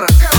gotta.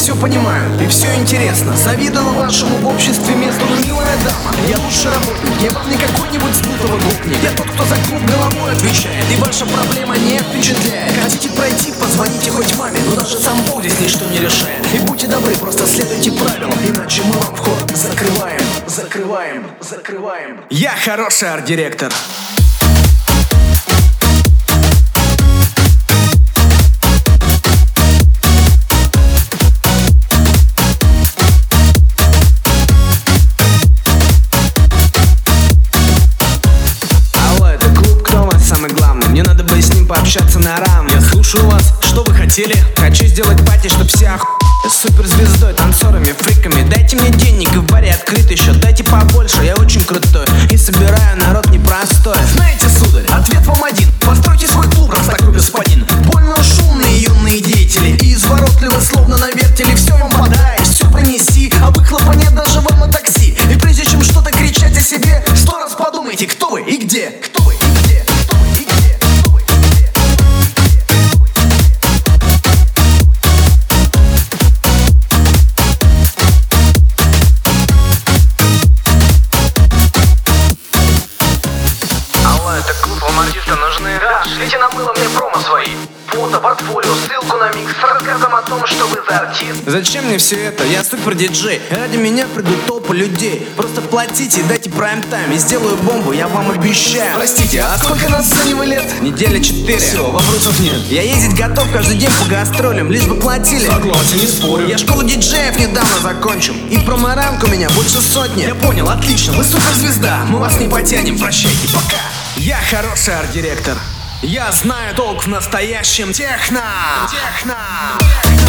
Все понимаю, и все интересно. Завидовал вашему в обществе месту милая дама, я лучше работник Я вам не какой-нибудь сбутого гопник Я тот, кто за клуб головой отвечает И ваша проблема не впечатляет. Хотите пройти, позвоните хоть маме Но даже сам Бог здесь ничто не решает. И будьте добры, просто следуйте правилам Иначе мы вам вход закрываем Закрываем, закрываем. Я хороший арт-директор хотели? Хочу сделать пати, чтоб все оху... Суперзвездой, танцорами, фриками. Дайте мне денег и в баре открыт еще. Дайте побольше, я очень крутой. И собираю народ непростой. Знаете, сударь, ответ нужны? Да, шлите на мыло мне промо свои. Фото, портфолио, ссылку на микс с рассказом о том, что вы за артист. Зачем мне все это? Я супер диджей Ради меня придут толпы людей Просто платите и дайте прайм-тайм И сделаю бомбу, я вам обещаю Простите, а сколько на сцене вы лет? Неделя четыре Все, вопросов нет Я ездить готов каждый день по гастролям Лишь бы платили Согласен, не спорю. Я школу диджеев недавно закончил И проморанг у меня больше сотни Я понял, отлично, вы суперзвезда Мы вас не потянем, прощайте, пока Я хороший арт-директор Я знаю толк в настоящем техно. Техно. Великий